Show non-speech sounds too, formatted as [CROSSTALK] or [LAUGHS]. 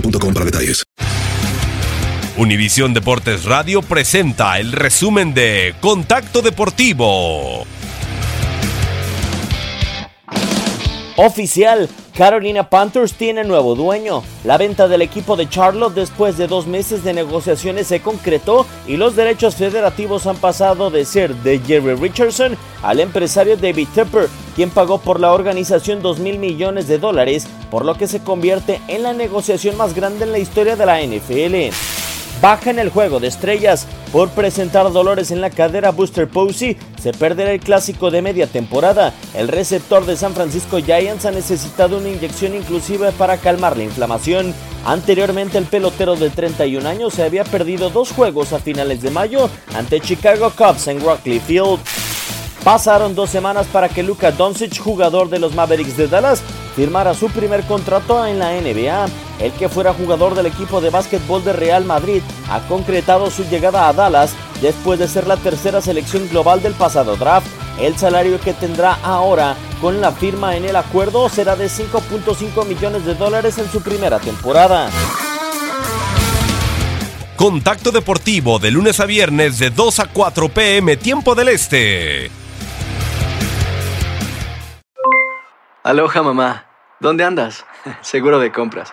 boostmobile.com para detalles. Univisión Deportes Radio presenta el resumen de Contacto Deportivo. Oficial, Carolina Panthers tiene nuevo dueño. La venta del equipo de Charlotte después de dos meses de negociaciones se concretó y los derechos federativos han pasado de ser de Jerry Richardson al empresario David Tepper, quien pagó por la organización 2 mil millones de dólares, por lo que se convierte en la negociación más grande en la historia de la NFL baja en el juego de estrellas por presentar dolores en la cadera Booster Posey, se perderá el clásico de media temporada. El receptor de San Francisco Giants ha necesitado una inyección inclusive para calmar la inflamación. Anteriormente el pelotero de 31 años se había perdido dos juegos a finales de mayo ante Chicago Cubs en Rockley Field. Pasaron dos semanas para que Luka Doncic, jugador de los Mavericks de Dallas, firmara su primer contrato en la NBA. El que fuera jugador del equipo de básquetbol de Real Madrid ha concretado su llegada a Dallas después de ser la tercera selección global del pasado draft. El salario que tendrá ahora con la firma en el acuerdo será de 5.5 millones de dólares en su primera temporada. Contacto Deportivo de lunes a viernes de 2 a 4 pm tiempo del Este. Aloha mamá, ¿dónde andas? [LAUGHS] Seguro de compras.